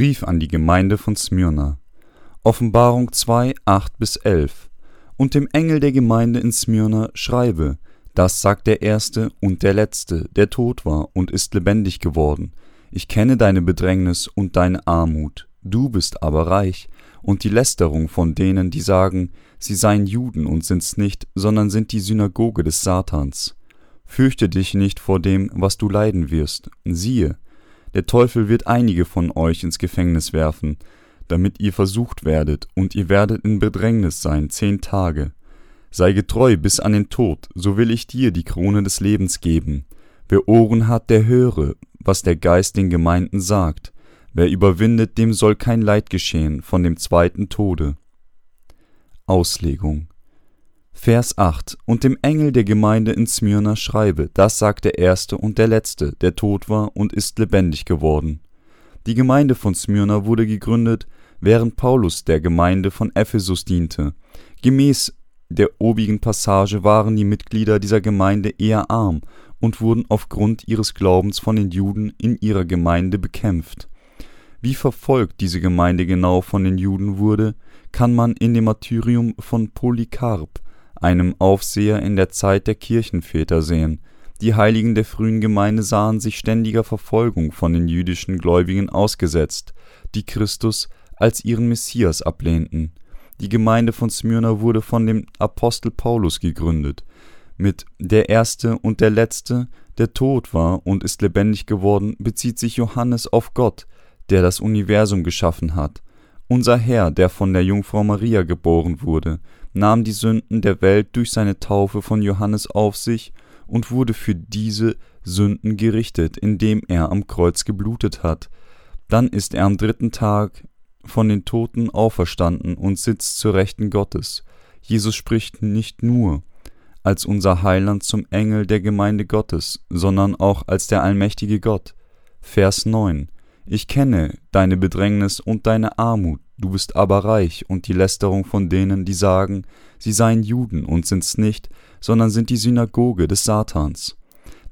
Brief an die Gemeinde von Smyrna. Offenbarung 2, 8 bis 11. Und dem Engel der Gemeinde in Smyrna schreibe: Das sagt der Erste und der Letzte, der tot war und ist lebendig geworden. Ich kenne deine Bedrängnis und deine Armut. Du bist aber reich, und die Lästerung von denen, die sagen, sie seien Juden und sind's nicht, sondern sind die Synagoge des Satans. Fürchte dich nicht vor dem, was du leiden wirst. Siehe, der Teufel wird einige von euch ins Gefängnis werfen, damit ihr versucht werdet, und ihr werdet in Bedrängnis sein zehn Tage. Sei getreu bis an den Tod, so will ich dir die Krone des Lebens geben. Wer Ohren hat, der höre, was der Geist den Gemeinden sagt. Wer überwindet, dem soll kein Leid geschehen von dem zweiten Tode. Auslegung Vers 8 Und dem Engel der Gemeinde in Smyrna schreibe, das sagt der Erste und der Letzte, der tot war und ist lebendig geworden. Die Gemeinde von Smyrna wurde gegründet, während Paulus der Gemeinde von Ephesus diente. Gemäß der obigen Passage waren die Mitglieder dieser Gemeinde eher arm und wurden aufgrund ihres Glaubens von den Juden in ihrer Gemeinde bekämpft. Wie verfolgt diese Gemeinde genau von den Juden wurde, kann man in dem Martyrium von Polycarp einem Aufseher in der Zeit der Kirchenväter sehen. Die Heiligen der frühen Gemeinde sahen sich ständiger Verfolgung von den jüdischen Gläubigen ausgesetzt, die Christus als ihren Messias ablehnten. Die Gemeinde von Smyrna wurde von dem Apostel Paulus gegründet, mit der erste und der letzte, der tot war und ist lebendig geworden, bezieht sich Johannes auf Gott, der das Universum geschaffen hat. Unser Herr, der von der Jungfrau Maria geboren wurde, nahm die Sünden der Welt durch seine Taufe von Johannes auf sich und wurde für diese Sünden gerichtet, indem er am Kreuz geblutet hat. Dann ist er am dritten Tag von den Toten auferstanden und sitzt zur Rechten Gottes. Jesus spricht nicht nur als unser Heiland zum Engel der Gemeinde Gottes, sondern auch als der allmächtige Gott. Vers 9 Ich kenne deine Bedrängnis und deine Armut, du bist aber reich, und die Lästerung von denen, die sagen, sie seien Juden und sind's nicht, sondern sind die Synagoge des Satans.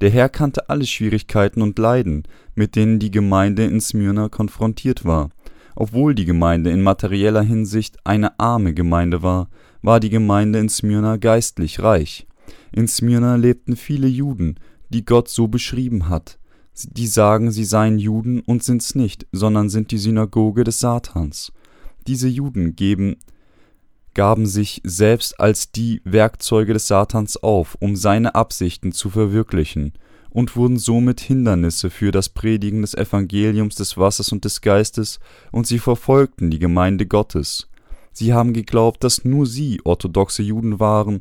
Der Herr kannte alle Schwierigkeiten und Leiden, mit denen die Gemeinde in Smyrna konfrontiert war. Obwohl die Gemeinde in materieller Hinsicht eine arme Gemeinde war, war die Gemeinde in Smyrna geistlich reich. In Smyrna lebten viele Juden, die Gott so beschrieben hat. Die sagen, sie seien Juden und sind's nicht, sondern sind die Synagoge des Satans. Diese Juden geben, gaben sich selbst als die Werkzeuge des Satans auf, um seine Absichten zu verwirklichen, und wurden somit Hindernisse für das Predigen des Evangeliums des Wassers und des Geistes, und sie verfolgten die Gemeinde Gottes. Sie haben geglaubt, dass nur sie orthodoxe Juden waren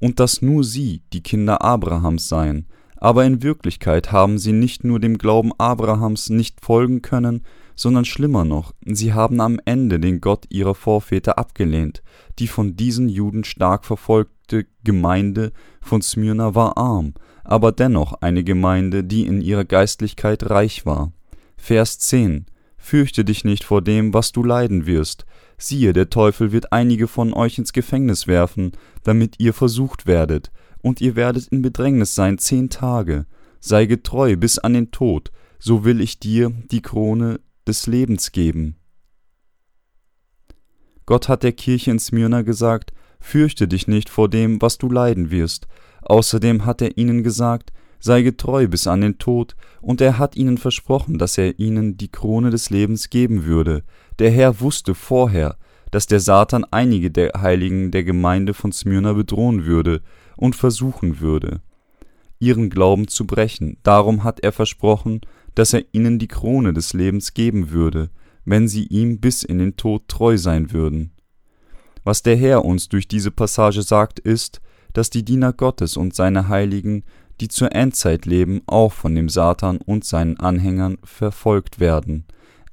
und dass nur sie die Kinder Abrahams seien, aber in Wirklichkeit haben sie nicht nur dem Glauben Abrahams nicht folgen können, sondern schlimmer noch, sie haben am Ende den Gott ihrer Vorväter abgelehnt. Die von diesen Juden stark verfolgte Gemeinde von Smyrna war arm, aber dennoch eine Gemeinde, die in ihrer Geistlichkeit reich war. Vers 10 Fürchte dich nicht vor dem, was du leiden wirst. Siehe, der Teufel wird einige von euch ins Gefängnis werfen, damit ihr versucht werdet, und ihr werdet in Bedrängnis sein zehn Tage. Sei getreu bis an den Tod, so will ich dir die Krone des Lebens geben. Gott hat der Kirche in Smyrna gesagt, fürchte dich nicht vor dem, was du leiden wirst. Außerdem hat er ihnen gesagt, sei getreu bis an den Tod, und er hat ihnen versprochen, dass er ihnen die Krone des Lebens geben würde. Der Herr wusste vorher, dass der Satan einige der Heiligen der Gemeinde von Smyrna bedrohen würde und versuchen würde, ihren Glauben zu brechen. Darum hat er versprochen, dass er ihnen die Krone des Lebens geben würde, wenn sie ihm bis in den Tod treu sein würden. Was der Herr uns durch diese Passage sagt, ist, dass die Diener Gottes und seine Heiligen, die zur Endzeit leben, auch von dem Satan und seinen Anhängern verfolgt werden.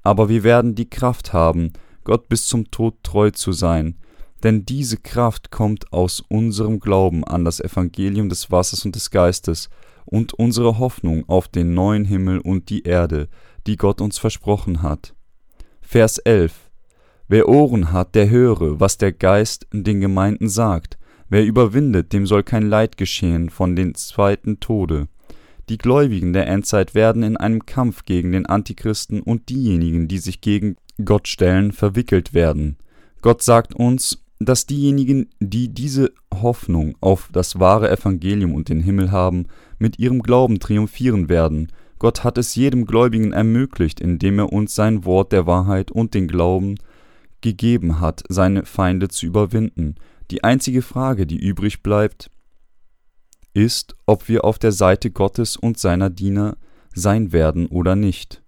Aber wir werden die Kraft haben, Gott bis zum Tod treu zu sein, denn diese Kraft kommt aus unserem Glauben an das Evangelium des Wassers und des Geistes und unsere Hoffnung auf den neuen Himmel und die Erde, die Gott uns versprochen hat. Vers 11 Wer Ohren hat, der höre, was der Geist den Gemeinden sagt. Wer überwindet, dem soll kein Leid geschehen von den zweiten Tode. Die Gläubigen der Endzeit werden in einem Kampf gegen den Antichristen und diejenigen, die sich gegen Gott stellen, verwickelt werden. Gott sagt uns, dass diejenigen, die diese Hoffnung auf das wahre Evangelium und den Himmel haben, mit ihrem Glauben triumphieren werden. Gott hat es jedem Gläubigen ermöglicht, indem er uns sein Wort der Wahrheit und den Glauben gegeben hat, seine Feinde zu überwinden. Die einzige Frage, die übrig bleibt, ist, ob wir auf der Seite Gottes und seiner Diener sein werden oder nicht.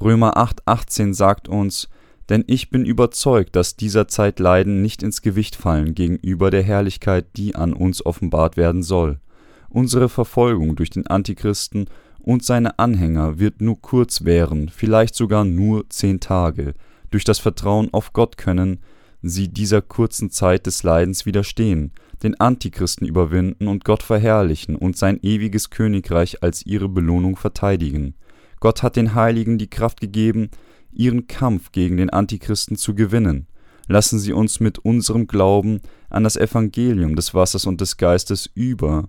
Römer 8,18 sagt uns, denn ich bin überzeugt, dass dieser Zeit Leiden nicht ins Gewicht fallen gegenüber der Herrlichkeit, die an uns offenbart werden soll. Unsere Verfolgung durch den Antichristen und seine Anhänger wird nur kurz währen, vielleicht sogar nur zehn Tage. Durch das Vertrauen auf Gott können sie dieser kurzen Zeit des Leidens widerstehen, den Antichristen überwinden und Gott verherrlichen und sein ewiges Königreich als ihre Belohnung verteidigen. Gott hat den Heiligen die Kraft gegeben, ihren Kampf gegen den Antichristen zu gewinnen. Lassen Sie uns mit unserem Glauben an das Evangelium des Wassers und des Geistes über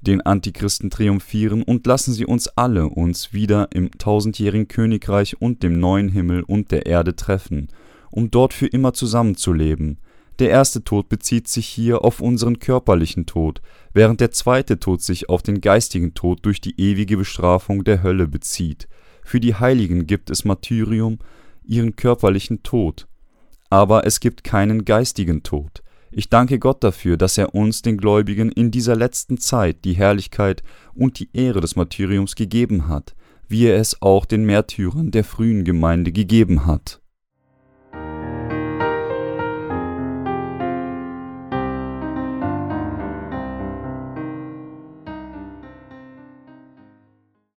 den Antichristen triumphieren und lassen Sie uns alle uns wieder im tausendjährigen Königreich und dem neuen Himmel und der Erde treffen, um dort für immer zusammenzuleben. Der erste Tod bezieht sich hier auf unseren körperlichen Tod, während der zweite Tod sich auf den geistigen Tod durch die ewige Bestrafung der Hölle bezieht. Für die Heiligen gibt es Martyrium, ihren körperlichen Tod, aber es gibt keinen geistigen Tod. Ich danke Gott dafür, dass er uns, den Gläubigen, in dieser letzten Zeit die Herrlichkeit und die Ehre des Martyriums gegeben hat, wie er es auch den Märtyrern der frühen Gemeinde gegeben hat.